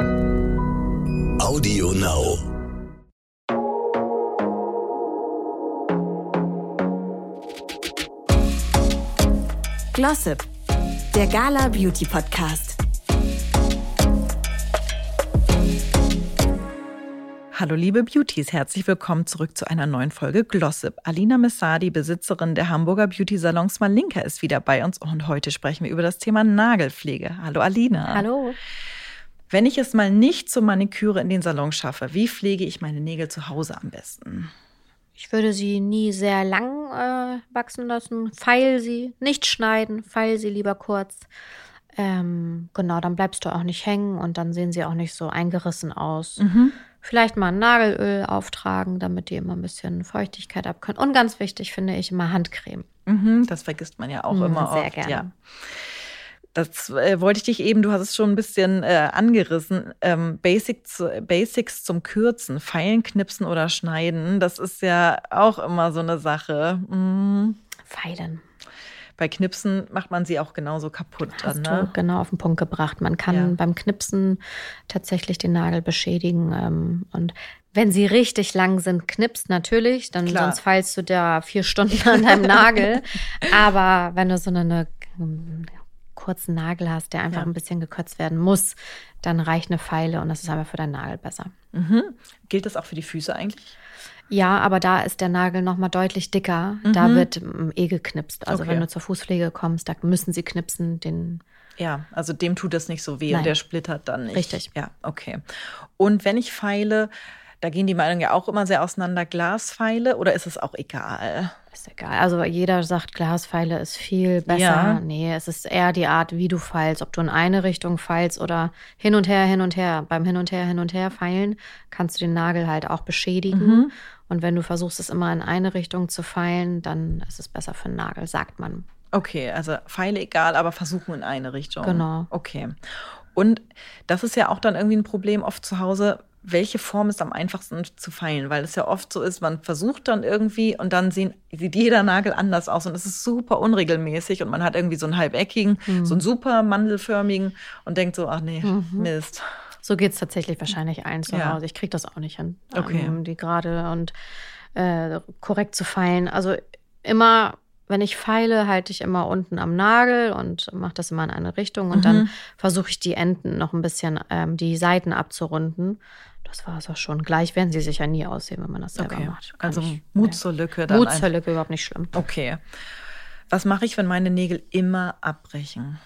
Audio Now. Glossip, der Gala Beauty Podcast. Hallo liebe Beauties, herzlich willkommen zurück zu einer neuen Folge Glossip. Alina Messadi, Besitzerin der Hamburger Beauty Salons Malinka, ist wieder bei uns und heute sprechen wir über das Thema Nagelpflege. Hallo Alina. Hallo. Wenn ich es mal nicht zur Maniküre in den Salon schaffe, wie pflege ich meine Nägel zu Hause am besten? Ich würde sie nie sehr lang äh, wachsen lassen. Feil sie, nicht schneiden, feil sie lieber kurz. Ähm, genau, dann bleibst du auch nicht hängen und dann sehen sie auch nicht so eingerissen aus. Mhm. Vielleicht mal ein Nagelöl auftragen, damit die immer ein bisschen Feuchtigkeit abkönnen. Und ganz wichtig finde ich immer Handcreme. Mhm, das vergisst man ja auch Mhm, immer sehr oft. gerne. Ja. Das äh, wollte ich dich eben, du hast es schon ein bisschen äh, angerissen. Ähm, Basic zu, Basics zum Kürzen, Pfeilen, Knipsen oder Schneiden, das ist ja auch immer so eine Sache. Mhm. Feilen. Bei Knipsen macht man sie auch genauso kaputt. Hast Dann, du ne? genau auf den Punkt gebracht. Man kann Ja. beim Knipsen tatsächlich den Nagel beschädigen. Ähm, und wenn sie richtig lang sind, knipst natürlich, dann Klar. sonst feilst du da vier Stunden an deinem Nagel. Aber wenn du so eine, eine kurzen Nagel hast, der einfach Ja. ein bisschen gekürzt werden muss, dann reicht eine Feile und das ist einfach für deinen Nagel besser. Mhm. Gilt das auch für die Füße eigentlich? Ja, aber da ist der Nagel noch mal deutlich dicker. Da Mhm. wird ähm, eh geknipst. Also Okay. wenn du zur Fußpflege kommst, da müssen sie knipsen, den Ja, also dem tut es nicht so weh Nein. und der splittert dann nicht. Richtig. Ja, okay. Und wenn ich feile, da gehen die Meinungen ja auch immer sehr auseinander, Glasfeile oder ist es auch egal? Ist egal. Also jeder sagt, Glaspfeile ist viel besser. Ja. Nee, es ist eher die Art, wie du feilst. Ob du in eine Richtung feilst oder hin und her, hin und her. Beim Hin und her, hin und her feilen kannst du den Nagel halt auch beschädigen. Mhm. Und wenn du versuchst, es immer in eine Richtung zu feilen, dann ist es besser für den Nagel, sagt man. Okay, also Pfeile egal, aber versuchen in eine Richtung. Genau. Okay. Und das ist ja auch dann irgendwie ein Problem oft zu Hause. Welche Form ist am einfachsten zu feilen? Weil es ja oft so ist, man versucht dann irgendwie und dann sehen, sieht jeder Nagel anders aus und es ist super unregelmäßig und man hat irgendwie so einen halbeckigen, Mhm. so einen super mandelförmigen und denkt so, ach nee, Mist. So geht es tatsächlich wahrscheinlich allen zu Ja. Hause. Ich kriege das auch nicht hin, Okay. ähm, die gerade und äh, korrekt zu feilen. Also immer, wenn ich feile, halte ich immer unten am Nagel und mache das immer in eine Richtung und Mhm. dann versuche ich die Enden noch ein bisschen, ähm, die Seiten abzurunden. Das war es auch schon. Gleich werden sie sich ja nie aussehen, wenn man das selber Okay. macht. Kann Also ich- Mut zur Lücke. Dann Mut zur Lücke überhaupt nicht schlimm. Okay. Was mache ich, wenn meine Nägel immer abbrechen?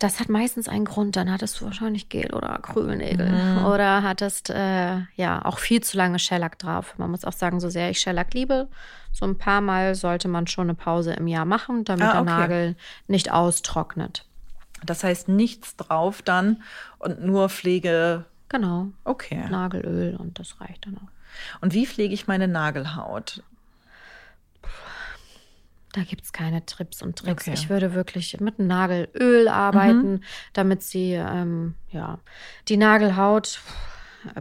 Das hat meistens einen Grund. Dann hattest du wahrscheinlich Gel- oder Acrylnägel. Mhm. Oder hattest äh, ja auch viel zu lange Shellac drauf. Man muss auch sagen, so sehr ich Shellac liebe, so ein paar Mal sollte man schon eine Pause im Jahr machen, damit Ah, der okay. Nagel nicht austrocknet. Das heißt nichts drauf dann und nur Pflege. Genau. Okay. Nagelöl und das reicht dann auch. Und wie pflege ich meine Nagelhaut? Da gibt es keine Trips und Tricks. Okay. Ich würde wirklich mit Nagelöl arbeiten, damit sie, ähm, ja, die Nagelhaut äh,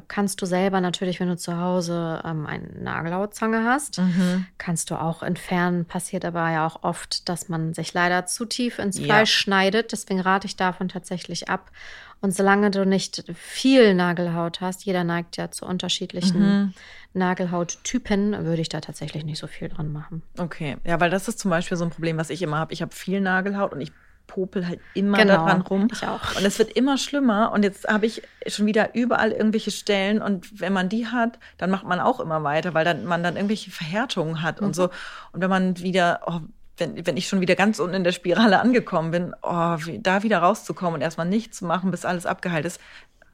kannst du selber natürlich, wenn du zu Hause ähm, eine Nagelhautzange hast, Mhm. kannst du auch entfernen. Passiert aber ja auch oft, dass man sich leider zu tief ins Ja. Fleisch schneidet. Deswegen rate ich davon tatsächlich ab. Und solange du nicht viel Nagelhaut hast, jeder neigt ja zu unterschiedlichen Mhm. Nagelhauttypen, würde ich da tatsächlich nicht so viel dran machen. Okay. Ja, weil das ist zum Beispiel so ein Problem, was ich immer habe. Ich habe viel Nagelhaut und ich popel halt immer Genau, daran rum. ich auch. Und es wird immer schlimmer. Und jetzt habe ich schon wieder überall irgendwelche Stellen. Und wenn man die hat, dann macht man auch immer weiter, weil dann man dann irgendwelche Verhärtungen hat Mhm. und so. Und wenn man wieder, oh, wenn, wenn ich schon wieder ganz unten in der Spirale angekommen bin, oh, wie, da wieder rauszukommen und erstmal nichts zu machen, bis alles abgeheilt ist,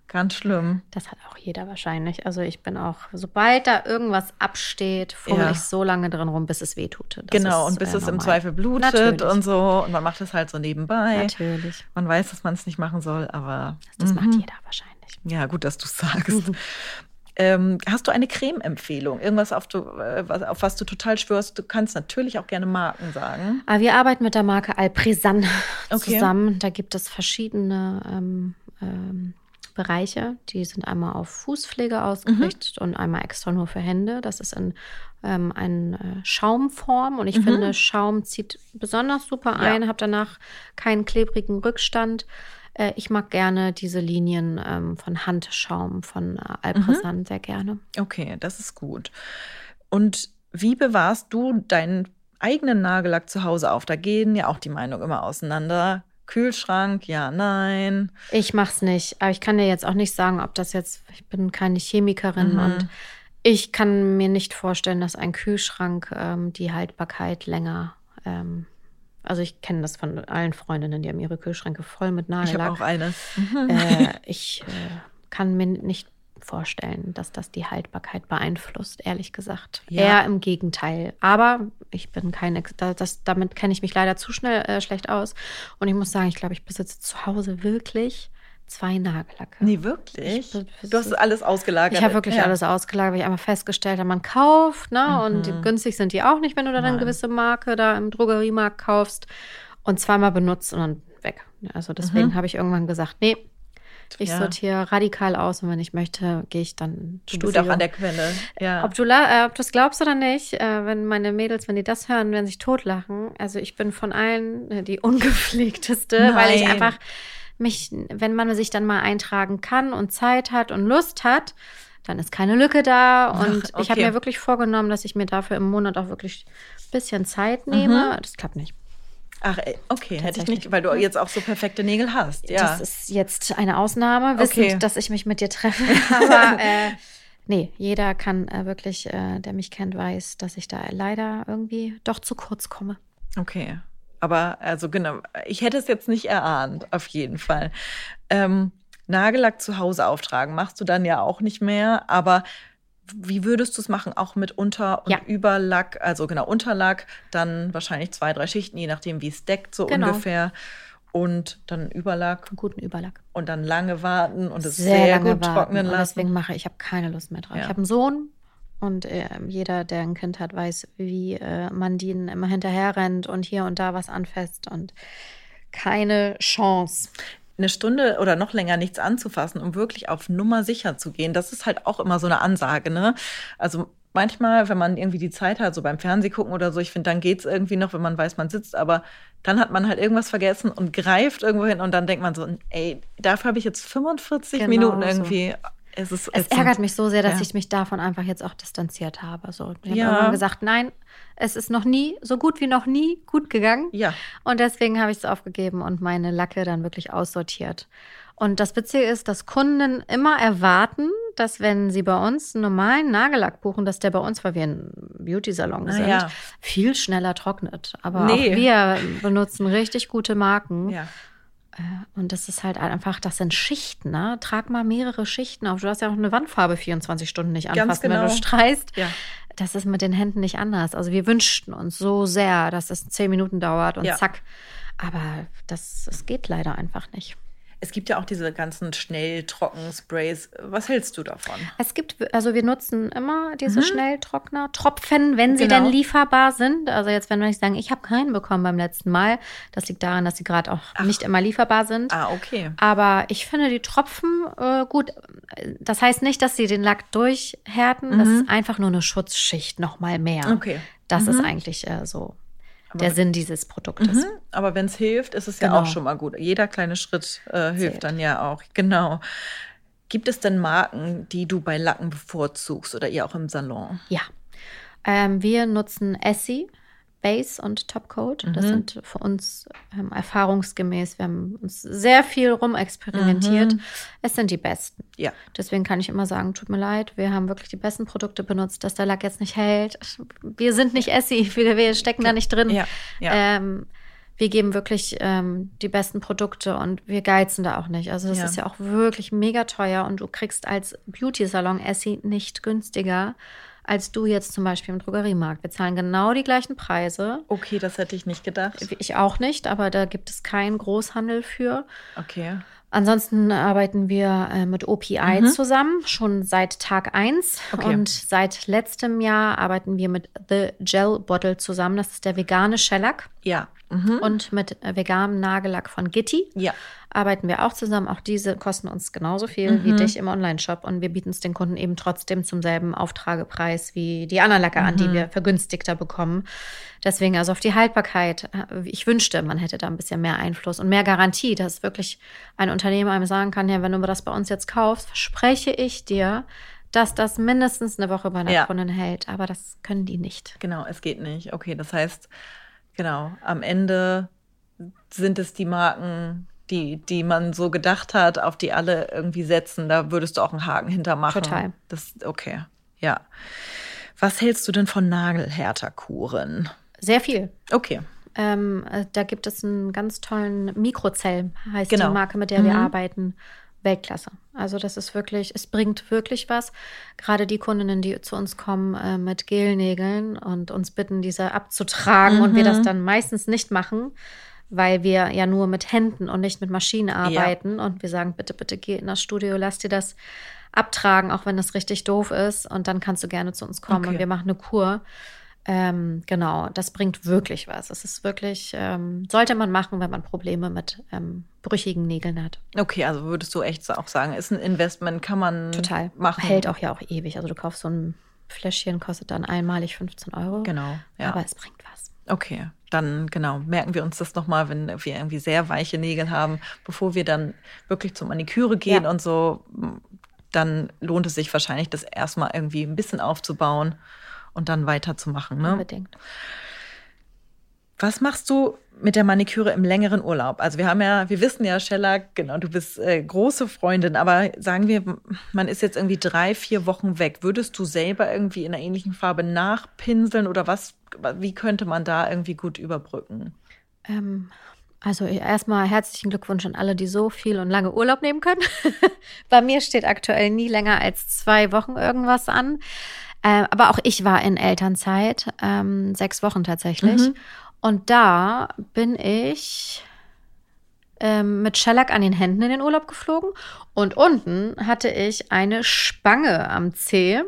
ganz schlimm. Das hat auch jeder wahrscheinlich. Also ich bin auch, sobald da irgendwas absteht, fummel Ja. ich so lange drin rum, bis es wehtut. Das genau, und bis äh, es im normal. Zweifel blutet Natürlich. und so. Und man macht es halt so nebenbei. Natürlich. Man weiß, dass man es nicht machen soll, aber Das macht mhm. jeder wahrscheinlich. ja, gut, dass du sagst. ähm, hast du eine Creme-Empfehlung? Irgendwas, auf, du, äh, was, auf was du total schwörst? Du kannst natürlich auch gerne Marken sagen. Aber wir arbeiten mit der Marke Alpresan Okay. zusammen. Da gibt es verschiedene ähm, ähm, Bereiche. Die sind einmal auf Fußpflege ausgerichtet Mhm. und einmal extra nur für Hände. Das ist in ähm, eine äh, Schaumform und ich Mhm. finde, Schaum zieht besonders super Ja. ein, habe danach keinen klebrigen Rückstand. Äh, ich mag gerne diese Linien ähm, von Handschaum, von äh, Alpressant sehr gerne. Okay, das ist gut. Und wie bewahrst du deinen eigenen Nagellack zu Hause auf? Da gehen ja auch die Meinungen immer auseinander. Kühlschrank, ja, nein. Ich mach's nicht, aber ich kann dir jetzt auch nicht sagen, ob das jetzt, ich bin keine Chemikerin Mhm. und ich kann mir nicht vorstellen, dass ein Kühlschrank ähm, die Haltbarkeit länger, ähm, also ich kenne das von allen Freundinnen, die haben ihre Kühlschränke voll mit Ich habe Nagellack. auch eine. äh, ich äh, kann mir nicht vorstellen, dass das die Haltbarkeit beeinflusst, ehrlich gesagt. Ja. Eher im Gegenteil. Aber ich bin keine, da- das, damit kenne ich mich leider zu schnell äh, schlecht aus. Und ich muss sagen, ich glaube, ich besitze zu Hause wirklich zwei Nagellacke. Nee, wirklich? Ich- Du hast alles ausgelagert. Ich habe wirklich ja. alles ausgelagert, weil ich einmal festgestellt habe, man kauft, ne? Und Mhm. günstig sind die auch nicht, wenn du dann eine gewisse Marke da im Drogeriemarkt kaufst und zweimal benutzt und dann weg. Also deswegen Mhm. habe ich irgendwann gesagt, nee, ich Ja. sortiere radikal aus und wenn ich möchte, gehe ich dann Du bist auch an der Quelle. Ja. ob du äh, ob du es glaubst oder nicht, äh, wenn meine Mädels, wenn die das hören, werden sich totlachen. Also ich bin von allen äh, die ungepflegteste, weil ich Nein. einfach mich, wenn man sich dann mal eintragen kann und Zeit hat und Lust hat, dann ist keine Lücke da. Und Ach, ich habe okay. mir wirklich vorgenommen, dass ich mir dafür im Monat auch wirklich ein bisschen Zeit nehme. Das klappt nicht. Ach, ey, okay, hätte ich nicht, weil du jetzt auch so perfekte Nägel hast. Ja. Das ist jetzt eine Ausnahme, wissend, Okay. dass ich mich mit dir treffe. Aber äh, nee, jeder kann äh, wirklich, äh, der mich kennt, weiß, dass ich da leider irgendwie doch zu kurz komme. Okay. Aber also genau, ich hätte es jetzt nicht erahnt, auf jeden Fall. Ähm, Nagellack zu Hause auftragen machst du dann ja auch nicht mehr, aber wie würdest du es machen? Auch mit Unter- und Ja. Überlack, also genau, Unterlack, dann wahrscheinlich zwei, drei Schichten, je nachdem, wie es deckt, so Genau. ungefähr. Und dann Überlack Einen guten Überlack. und dann lange warten und es sehr, gut trocknen Und lassen. deswegen mache ich, ich habe keine Lust mehr drauf. Ja. Ich habe einen Sohn und äh, jeder, der ein Kind hat, weiß, wie äh, man denen immer hinterher rennt und hier und da was anfasst und keine Chance. Eine Stunde oder noch länger nichts anzufassen, um wirklich auf Nummer sicher zu gehen. Das ist halt auch immer so eine Ansage, ne? Also manchmal, wenn man irgendwie die Zeit hat, so beim Fernseh gucken oder so, ich finde, dann geht's irgendwie noch, wenn man weiß, man sitzt, aber dann hat man halt irgendwas vergessen und greift irgendwo hin und dann denkt man so, ey, dafür habe ich jetzt 45 Genau Minuten so. Es, ist Es ärgert mich so sehr, dass Ja. ich mich davon einfach jetzt auch distanziert habe. So, ich habe Ja. irgendwann gesagt, nein, es ist noch nie, so gut wie noch nie gut gegangen. Ja, Und deswegen habe ich es aufgegeben und meine Lacke dann wirklich aussortiert. Und das Witzige ist, dass Kunden immer erwarten, dass wenn sie bei uns einen normalen Nagellack buchen, dass der bei uns, weil wir ein Beauty-Salon Na sind, ja. viel schneller trocknet. Aber Nee. auch wir benutzen richtig gute Marken. ja. Und das ist halt einfach, das sind Schichten, ne? Trag mal mehrere Schichten auf. Du hast ja auch eine Wandfarbe 24 Stunden nicht anfassen, wenn genau. du streichst. Ja. Das ist mit den Händen nicht anders. Also wir wünschten uns so sehr, dass es zehn Minuten dauert und Ja. zack. Aber das, das geht leider einfach nicht. Es gibt ja auch diese ganzen Schnelltrockensprays. Was hältst du davon? Es gibt, also wir nutzen immer diese Schnelltrockner, Tropfen, wenn sie Mhm. Genau. denn lieferbar sind. Also jetzt, wenn wir nicht sagen, ich habe keinen bekommen beim letzten Mal. Das liegt daran, dass sie gerade auch Ach. nicht immer lieferbar sind. Ah, okay. Aber ich finde die Tropfen äh, gut. Das heißt nicht, dass sie den Lack durchhärten. Das ist einfach nur eine Schutzschicht noch mal mehr. Mhm. Okay. Das ist eigentlich äh, so der Sinn dieses Produktes. Mhm. Aber wenn es hilft, ist es ja Genau. auch schon mal gut. Jeder kleine Schritt äh, hilft Zählt. dann ja auch. Genau. Gibt es denn Marken, die du bei Lacken bevorzugst oder ihr auch im Salon? Ja. Ähm, wir nutzen Essie, Base und Topcoat. Das Mhm. sind für uns ähm, erfahrungsgemäß, wir haben uns sehr viel rumexperimentiert. Mhm. Es sind die besten. Ja. Deswegen kann ich immer sagen, tut mir leid, wir haben wirklich die besten Produkte benutzt, dass der Lack jetzt nicht hält. Wir sind nicht Essie, wir, wir stecken da nicht drin. Ja, ja. Ähm, wir geben wirklich ähm, die besten Produkte und wir geizen da auch nicht. Also das Ja. ist ja auch wirklich mega teuer und du kriegst als Beauty-Salon Essie nicht günstiger als du jetzt zum Beispiel im Drogeriemarkt. Wir zahlen genau die gleichen Preise. Okay, das hätte ich nicht gedacht. Ich auch nicht, aber da gibt es keinen Großhandel für. Okay. Ansonsten arbeiten wir äh, mit OPI zusammen, schon seit Tag 1. Mhm. Okay. Und seit letztem Jahr arbeiten wir mit The Gel Bottle zusammen. Das ist der vegane Shellac. Ja. Mhm. und mit äh, veganem Nagellack von Gitti. Ja. Arbeiten wir auch zusammen. Auch diese kosten uns genauso viel wie dich im Online-Shop und wir bieten es den Kunden eben trotzdem zum selben Auftragepreis wie die anderen Lacke an, die wir vergünstigter bekommen. Deswegen also auf die Haltbarkeit. äh, Ich wünschte, man hätte da ein bisschen mehr Einfluss und mehr Garantie, dass wirklich ein Unternehmen einem sagen kann, ja, wenn du das bei uns jetzt kaufst, verspreche ich dir, dass das mindestens eine Woche bei einer Ja. Kundin hält. Aber das können die nicht. Genau, es geht nicht. Okay, das heißt, genau, am Ende sind es die Marken, die, die man so gedacht hat, auf die alle irgendwie setzen. Da würdest du auch einen Haken hintermachen. Total. Das, okay, ja. Was hältst du denn von Nagelhärterkuren? Sehr viel. Okay. Ähm, äh, da gibt es einen ganz tollen Mikrozell, heißt Genau. die Marke, mit der wir Mhm. arbeiten. Weltklasse. Also das ist wirklich, es bringt wirklich was. Gerade die Kundinnen, die zu uns kommen äh, mit Gelnägeln und uns bitten, diese abzutragen und wir Mhm. das dann meistens nicht machen, weil wir ja nur mit Händen und nicht mit Maschinen arbeiten. Und wir sagen, bitte, bitte geh in das Studio, lass dir das abtragen, auch wenn das richtig doof ist. Und dann kannst du gerne zu uns kommen Okay. und wir machen eine Kur. Ähm, genau, das bringt wirklich was. Es ist wirklich, ähm, sollte man machen, wenn man Probleme mit ähm, brüchigen Nägeln hat. Okay, also würdest du echt auch sagen, ist ein Investment, kann man Total. machen. Hält auch ja auch ewig. Also du kaufst so ein Fläschchen, kostet dann einmalig 15 Euro. Genau, ja. Aber es bringt was. Okay, dann genau, merken wir uns das nochmal, wenn wir irgendwie sehr weiche Nägel haben, bevor wir dann wirklich zur Maniküre gehen Ja. und so, dann lohnt es sich wahrscheinlich, das erstmal irgendwie ein bisschen aufzubauen und dann weiterzumachen. Ne? Unbedingt. Was machst du mit der Maniküre im längeren Urlaub? Also wir haben ja, wir wissen ja, Shellac, genau, du bist äh, große Freundin, aber sagen wir, man ist jetzt irgendwie drei, vier Wochen weg. Würdest du selber irgendwie in einer ähnlichen Farbe nachpinseln oder was, wie könnte man da irgendwie gut überbrücken? Ähm, also erstmal herzlichen Glückwunsch an alle, die so viel und lange Urlaub nehmen können. Bei mir steht aktuell nie länger als zwei Wochen irgendwas an. Ähm, aber auch ich war in Elternzeit, ähm, sechs Wochen tatsächlich. Mhm. Und da bin ich ähm, mit Shellac an den Händen in den Urlaub geflogen. Und unten hatte ich eine Spange am Zeh,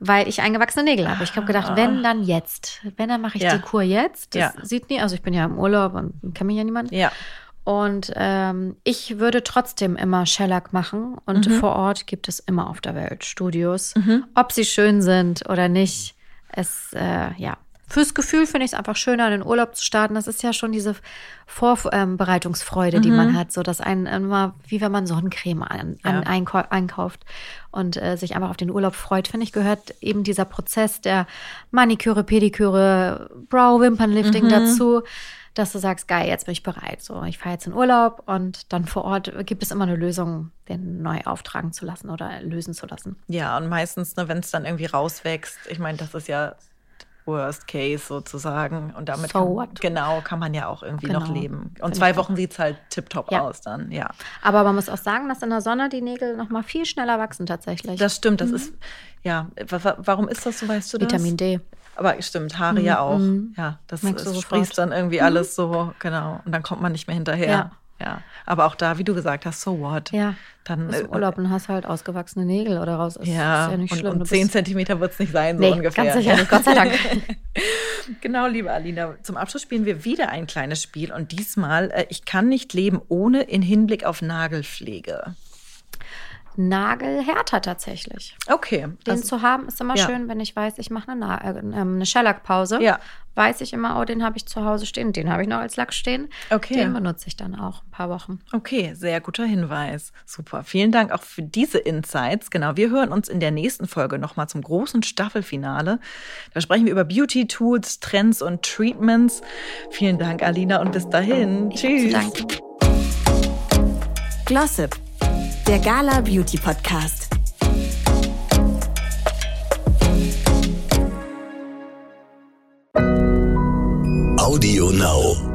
weil ich eingewachsene Nägel habe. Ich habe gedacht, wenn dann jetzt. Wenn, dann mache ich Ja. die Kur jetzt. Das Ja. sieht nie, also ich bin ja im Urlaub und kenne mich ja niemand. Ja. Und ähm, ich würde trotzdem immer Shellac machen. Und Mhm. vor Ort gibt es immer auf der Welt Studios. Ob sie schön sind oder nicht. Es, äh, ja. Fürs Gefühl finde ich es einfach schöner, in den Urlaub zu starten. Das ist ja schon diese Vorbereitungsfreude, die Mhm. man hat. So, dass einen immer, wie wenn man Sonnencreme an, an Ja. einkau einkauft und äh, sich einfach auf den Urlaub freut, finde ich, gehört eben dieser Prozess der Maniküre, Pediküre, Brow, Wimpernlifting Mhm. dazu dass du sagst, geil, jetzt bin ich bereit. So, ich fahre jetzt in Urlaub und dann vor Ort gibt es immer eine Lösung, den neu auftragen zu lassen oder lösen zu lassen. Ja, und meistens, ne, wenn es dann irgendwie rauswächst, ich meine, das ist ja Worst Case sozusagen. Und damit So kann, genau kann man ja auch irgendwie noch Genau. leben. Und zwei auch. Wochen sieht es halt tipptopp Ja. aus dann, ja. Aber man muss auch sagen, dass in der Sonne die Nägel noch mal viel schneller wachsen tatsächlich. Das stimmt, das ist, ja, wa- wa- warum ist das so, weißt du das? Mhm. Vitamin D. Aber stimmt, Haare ja auch. Mhm. Ja, das, Merkst du das. Mhm. sprießt dann irgendwie alles so, genau. Und dann kommt man nicht mehr hinterher. Ja. Ja. Aber auch da, wie du gesagt hast, so what? Ja. Dann, Bist im äh, Urlaub und hast halt ausgewachsene Nägel oder raus. Ist, Ja, ist ja nicht und, schlimm. und Du 10 bist- Zentimeter wird es nicht sein, so Nee, ungefähr. ganz sicher nicht, Gott sei Dank. Genau, liebe Alina. Zum Abschluss spielen wir wieder ein kleines Spiel und diesmal, äh, ich kann nicht leben ohne in Hinblick auf Nagelpflege. Nagelhärter tatsächlich. Okay. Den also- zu haben ist immer ja. schön, wenn ich weiß, ich mache eine, Na- äh, ähm, eine Shellac-Pause. Ja. Weiß ich immer, oh, den habe ich zu Hause stehen, den habe ich noch als Lack stehen. Okay. Den benutze ich dann auch ein paar Wochen. Okay, sehr guter Hinweis. Super. Vielen Dank auch für diese Insights. Genau, wir hören uns in der nächsten Folge nochmal zum großen Staffelfinale. Da sprechen wir über Beauty-Tools, Trends und Treatments. Vielen Dank, Alina, und bis dahin. Ich Tschüss. Glossip, der Gala Beauty Podcast. Audio Now.